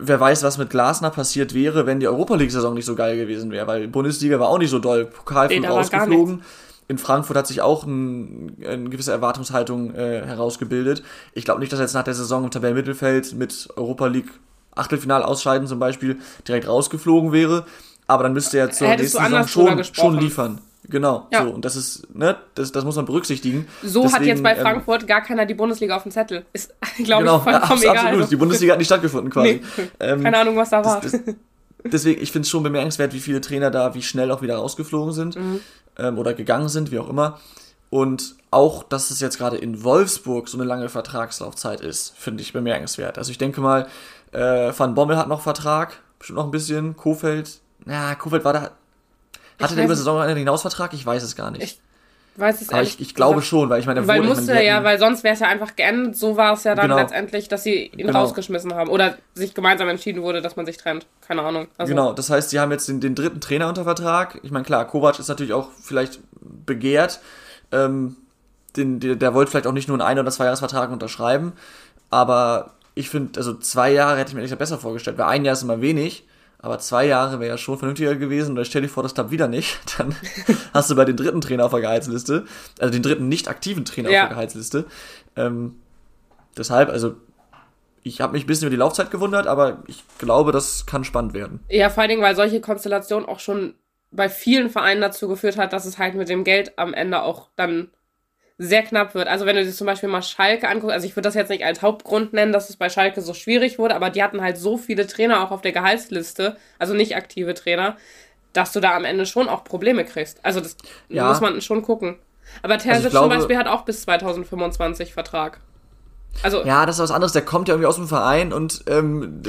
wer weiß, was mit Glasner passiert wäre, wenn die Europa League-Saison nicht so geil gewesen wäre, weil Bundesliga war auch nicht so doll. Pokal nee, rausgeflogen. In Frankfurt hat sich auch ein, eine gewisse Erwartungshaltung äh, herausgebildet. Ich glaube nicht, dass er jetzt nach der Saison im Tabellenmittelfeld mit Europa League Achtelfinal ausscheiden zum Beispiel direkt rausgeflogen wäre. Aber dann müsste er zur Hättest nächsten Saison schon, schon liefern. Genau, ja. so. Und das ist, ne, das, das muss man berücksichtigen. So Deswegen, hat jetzt bei ähm, Frankfurt ähm, gar keiner die Bundesliga auf dem Zettel. Ist, glaube genau, ich, vollkommen ja, egal. Absolut. Die Bundesliga hat nicht stattgefunden quasi. Nee, ähm, keine Ahnung, was da war. Das, das, deswegen, ich finde es schon bemerkenswert, wie viele Trainer da, wie schnell auch wieder rausgeflogen sind mhm. ähm, oder gegangen sind, wie auch immer. Und auch, dass es jetzt gerade in Wolfsburg so eine lange Vertragslaufzeit ist, finde ich bemerkenswert. Also ich denke mal, äh, Van Bommel hat noch Vertrag, bestimmt noch ein bisschen. Kofeld, na, Kofeld war da, hatte der über Saisonende hinaus Vertrag? Ich weiß es gar nicht. Ich, weiß es Aber ich, ich glaube schon, weil ich meine, weil musste die ja, weil sonst wäre es ja einfach geendet. So war es ja dann Genau. letztendlich, dass sie ihn Genau. rausgeschmissen haben. Oder sich gemeinsam entschieden wurde, dass man sich trennt. Keine Ahnung. Also, Genau, das heißt, sie haben jetzt den, den dritten Trainer unter Vertrag. Ich meine, klar, Kovac ist natürlich auch vielleicht begehrt. Ähm, den, der, der wollte vielleicht auch nicht nur einen Ein- oder Zweijahresvertrag unterschreiben. Aber ich finde, also zwei Jahre hätte ich mir besser vorgestellt, weil ein Jahr ist immer wenig. Aber zwei Jahre wäre ja schon vernünftiger gewesen. Oder stell dir vor, das klappt wieder nicht. Dann hast du bei den dritten Trainer auf der Gehaltsliste, also den dritten nicht aktiven Trainer Ja. auf der Gehaltsliste. Ähm, deshalb, also ich habe mich ein bisschen über die Laufzeit gewundert, aber ich glaube, das kann spannend werden. Ja, vor allen Dingen, weil solche Konstellationen auch schon bei vielen Vereinen dazu geführt hat, dass es halt mit dem Geld am Ende auch dann sehr knapp wird. Also wenn du dir zum Beispiel mal Schalke anguckst, also ich würde das jetzt nicht als Hauptgrund nennen, dass es bei Schalke so schwierig wurde, aber die hatten halt so viele Trainer auch auf der Gehaltsliste, also nicht aktive Trainer, dass du da am Ende schon auch Probleme kriegst. Also das Ja. muss man schon gucken. Aber Terzic ich glaube- zum Beispiel hat auch bis 2025 Vertrag. Also Ja, das ist was anderes. Der kommt ja irgendwie aus dem Verein und ähm,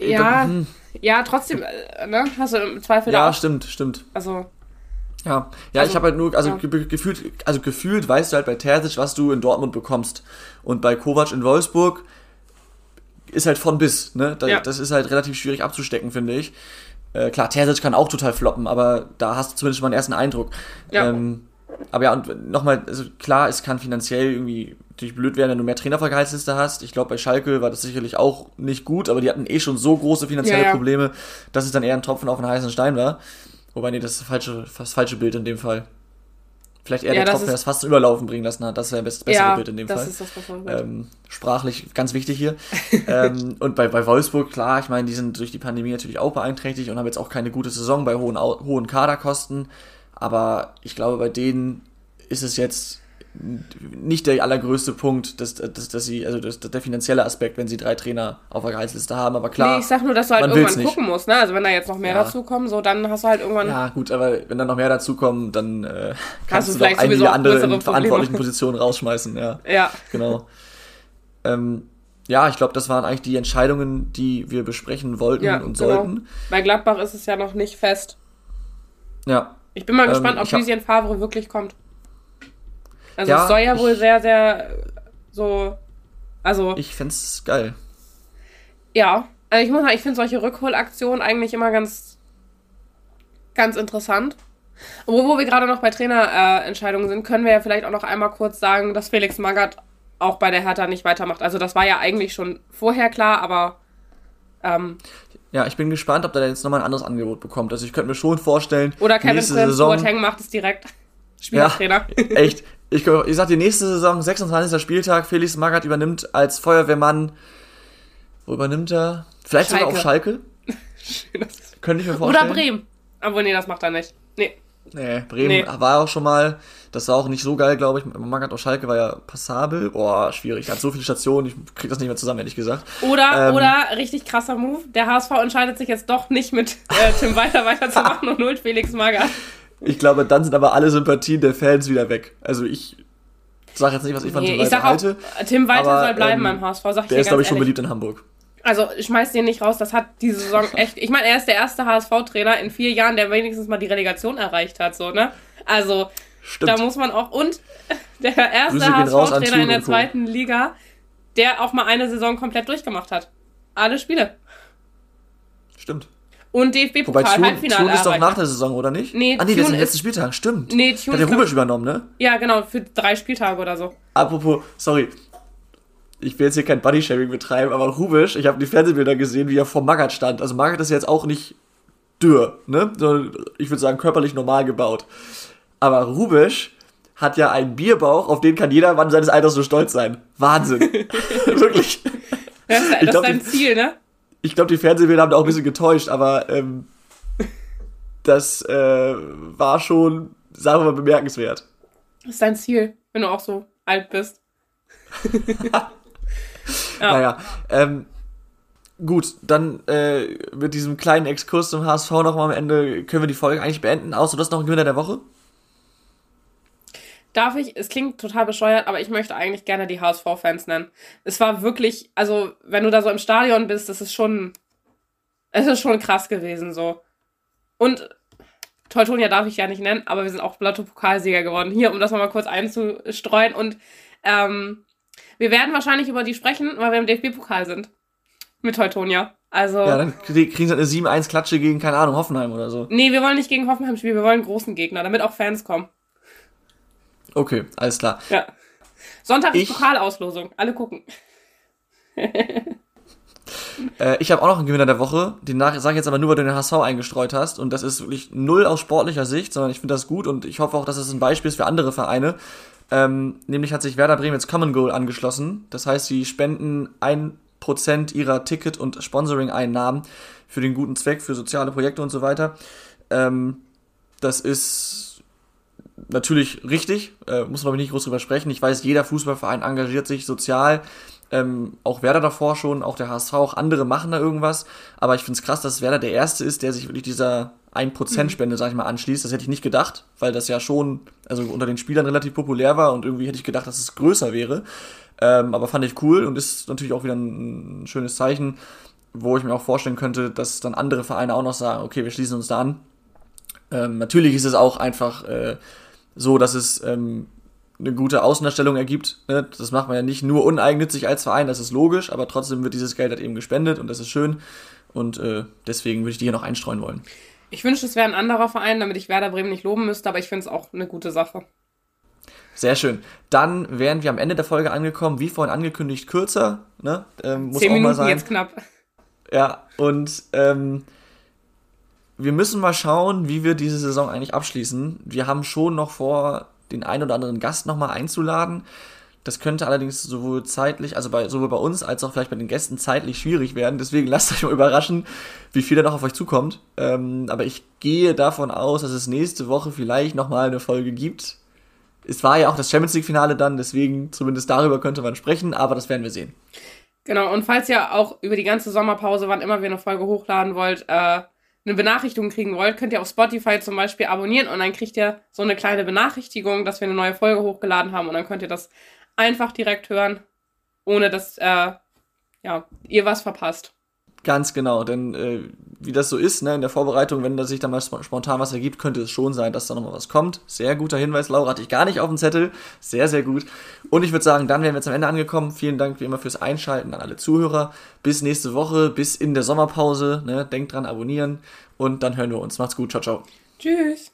ja, hm, ja, trotzdem, äh, ne, hast du im Zweifel da ja, stimmt, stimmt. also Ja, ja, Also, ich habe halt nur, also ja. ge gefühlt, also gefühlt weißt du halt bei Terzic, was du in Dortmund bekommst und bei Kovac in Wolfsburg ist halt von bis, ne? Da, Ja. Das ist halt relativ schwierig abzustecken, finde ich. Äh, klar, Terzic kann auch total floppen, aber da hast du zumindest mal einen ersten Eindruck. Ja. Ähm, aber ja, und nochmal, also klar, es kann finanziell irgendwie natürlich blöd werden, wenn du mehr Trainer auf der Gehaltsliste hast. Ich glaube, bei Schalke war das sicherlich auch nicht gut, aber die hatten eh schon so große finanzielle Ja. Probleme, dass es dann eher ein Tropfen auf einen heißen Stein war. Wobei, nee, das ist das falsche, das falsche Bild in dem Fall. Vielleicht eher Ja, der Tropfen, der das fast zum Überlaufen bringen lassen hat. Das wäre das bessere ja, Bild in dem das Fall. ist das. Ähm, sprachlich ganz wichtig hier. ähm, und bei, bei Wolfsburg, klar, ich meine, die sind durch die Pandemie natürlich auch beeinträchtigt und haben jetzt auch keine gute Saison bei hohen, hohen Kaderkosten. Aber ich glaube, bei denen ist es jetzt nicht der allergrößte Punkt, dass, dass, dass sie, also das, der finanzielle Aspekt, wenn sie drei Trainer auf der Gehaltsliste haben. Aber klar, nee, ich sag nur, dass du halt irgendwann nicht. gucken musst, ne? Also wenn da jetzt noch mehr Ja. dazu kommen, so dann hast du halt irgendwann. Ja, gut, aber wenn dann noch mehr dazukommen, dann äh, kannst du du, vielleicht einige andere in verantwortlichen Positionen rausschmeißen, ja. Ja. Genau. ähm, ja, ich glaube, das waren eigentlich die Entscheidungen, die wir besprechen wollten Ja, und genau. sollten. Bei Gladbach ist es ja noch nicht fest. Ja. Ich bin mal Ähm, gespannt, ob Lucien Favre wirklich kommt. Also Ja, es soll ja wohl ich- sehr, sehr so. Also, Ich fänd's geil. ja. Also ich muss sagen, ich finde solche Rückholaktionen eigentlich immer ganz, ganz interessant. Wo, wo wir gerade noch bei Trainerentscheidungen äh, sind, können wir ja vielleicht auch noch einmal kurz sagen, dass Felix Magath auch bei der Hertha nicht weitermacht. Also das war ja eigentlich schon vorher klar, aber ähm, Ja, ich bin gespannt, ob der jetzt nochmal ein anderes Angebot bekommt. Also ich könnte mir schon vorstellen, oder Kevin nächste Prince Saison. Boateng macht es direkt. Spielertrainer. Echt. Ich, ich sag dir, nächste Saison, 26. Spieltag, Felix Magath übernimmt als Feuerwehrmann. Wo übernimmt er? Vielleicht sogar auf Schalke. Könnte ich mir vorstellen. Oder Bremen. Aber nee, das macht er nicht. Nee. Nee, Bremen Nee. war auch schon mal. Das war auch nicht so geil, glaube ich. Magath auf Schalke war ja passabel. Boah, schwierig. Hat so viele Stationen, ich krieg das nicht mehr zusammen, ehrlich gesagt. Oder, Ähm. oder richtig krasser Move. Der HSV entscheidet sich jetzt doch nicht mit äh, Tim Walter weiterzumachen und holt Felix Magath. Ich glaube, dann sind aber alle Sympathien der Fans wieder weg. Also ich sage jetzt nicht, was ich von Nee, Tim ich Walter sag auch, halte. Tim Walter aber, soll bleiben ähm, beim HSV, sag ich Der ist, glaube ich, schon beliebt in Hamburg. Also, schmeiß den nicht raus, das hat diese Saison echt. Ich meine, er ist der erste HSV-Trainer in vier Jahren, der wenigstens mal die Relegation erreicht hat, so, ne? Also, Stimmt. da muss man auch. Und der erste HSV-Trainer in der zweiten Liga, der auch mal eine Saison komplett durchgemacht hat. Alle Spiele. Stimmt. Und Wobei DFB-Pokal, Thun, Halbfinale Thun ist doch nach der Saison, oder nicht? Nee, ah, nee, der ist Thun im letzten ist- Spieltag. Stimmt. Nee, Hat Thun der ist, Rubisch übernommen, ne? Ja, genau, für drei Spieltage oder so. Apropos, sorry. Ich will jetzt hier kein Bodyshaming betreiben, aber Rubisch, ich habe die Fernsehbilder gesehen, wie er vor Magath stand. Also Magath ist jetzt auch nicht dürr, ne? Sondern, Ich würde sagen, körperlich normal gebaut. Aber Rubisch hat ja einen Bierbauch, auf den kann jeder Mann seines Alters so stolz sein. Wahnsinn. Wirklich. Das, das glaub, ist dein Ziel, ne? Ich glaube, die Fernsehbilder haben da auch ein bisschen getäuscht, aber ähm, das äh, war schon, sagen wir mal, bemerkenswert. Das ist dein Ziel, wenn du auch so alt bist. Ja. Naja, ähm, gut, dann äh, mit diesem kleinen Exkurs zum HSV nochmal am Ende können wir die Folge eigentlich beenden, außer du hast noch einen Gewinner der Woche. Darf ich? Es klingt total bescheuert, aber ich möchte eigentlich gerne die HSV-Fans nennen. Es war wirklich, also, wenn du da so im Stadion bist, das ist schon, es ist schon krass gewesen, so. Und Teutonia darf ich ja nicht nennen, aber wir sind auch Lotto-Pokalsieger geworden. Hier, um das mal kurz einzustreuen. Und ähm, wir werden wahrscheinlich über die sprechen, weil wir im DFB-Pokal sind. Mit Teutonia. Also. Ja, dann kriegen sie eine 7-1-Klatsche gegen, keine Ahnung, Hoffenheim oder so. Nee, wir wollen nicht gegen Hoffenheim spielen, wir wollen großen Gegner, damit auch Fans kommen. Okay, alles klar. Ja. Sonntag ist Pokalauslosung. Alle gucken. äh, ich habe auch noch einen Gewinner der Woche. Den sage ich jetzt aber nur, weil du den HSV eingestreut hast. Und das ist wirklich null aus sportlicher Sicht, sondern ich finde das gut und ich hoffe auch, dass es ein Beispiel ist für andere Vereine. Ähm, nämlich hat sich Werder Bremen jetzt Common Goal angeschlossen. Das heißt, sie spenden ein Prozent ihrer Ticket- und Sponsoring-Einnahmen für den guten Zweck, für soziale Projekte und so weiter. Ähm, das ist natürlich richtig, äh, muss man aber nicht groß drüber sprechen. Ich weiß, jeder Fußballverein engagiert sich sozial. Ähm, auch Werder davor schon, auch der HSV, auch andere machen da irgendwas. Aber ich finde es krass, dass Werder der Erste ist, der sich wirklich dieser 1%-Spende, mhm. sag ich mal, anschließt. Das hätte ich nicht gedacht, weil das ja schon, also unter den Spielern relativ populär war und irgendwie hätte ich gedacht, dass es größer wäre. Ähm, aber fand ich cool und ist natürlich auch wieder ein, ein schönes Zeichen, wo ich mir auch vorstellen könnte, dass dann andere Vereine auch noch sagen, okay, wir schließen uns da an. Ähm, natürlich ist es auch einfach äh, so, dass es ähm, eine gute Außendarstellung ergibt. Ne? Das macht man ja nicht nur uneigennützig als Verein, das ist logisch, aber trotzdem wird dieses Geld halt eben gespendet und das ist schön. Und äh, deswegen würde ich die hier noch einstreuen wollen. Ich wünschte, es wäre ein anderer Verein, damit ich Werder Bremen nicht loben müsste, aber ich finde es auch eine gute Sache. Sehr schön. Dann wären wir am Ende der Folge angekommen, wie vorhin angekündigt, kürzer. Ne? Ähm, muss Zehn auch Minuten mal sein. jetzt knapp. Ja, und ähm, wir müssen mal schauen, wie wir diese Saison eigentlich abschließen. Wir haben schon noch vor, den einen oder anderen Gast nochmal einzuladen. Das könnte allerdings sowohl zeitlich, also bei, sowohl bei uns als auch vielleicht bei den Gästen zeitlich schwierig werden. Deswegen lasst euch mal überraschen, wie viel da noch auf euch zukommt. Ähm, aber ich gehe davon aus, dass es nächste Woche vielleicht nochmal eine Folge gibt es war ja auch das Champions League-Finale dann, deswegen zumindest darüber könnte man sprechen, aber das werden wir sehen. Genau, und falls ihr auch über die ganze Sommerpause, wann immer wir eine Folge hochladen wollt, äh, eine Benachrichtigung kriegen wollt, könnt ihr auf Spotify zum Beispiel abonnieren und dann kriegt ihr so eine kleine Benachrichtigung, dass wir eine neue Folge hochgeladen haben und dann könnt ihr das einfach direkt hören, ohne dass äh, ja, ihr was verpasst. Ganz genau, denn äh, wie das so ist, ne, in der Vorbereitung, wenn da sich da mal spontan was ergibt, könnte es schon sein, dass da nochmal was kommt. Sehr guter Hinweis, Laura, hatte ich gar nicht auf dem Zettel. Sehr, sehr gut. Und ich würde sagen, dann wären wir am Ende angekommen. Vielen Dank wie immer fürs Einschalten an alle Zuhörer. Bis nächste Woche, bis in der Sommerpause. Ne? Denkt dran, abonnieren und dann hören wir uns. Macht's gut, ciao, ciao. Tschüss.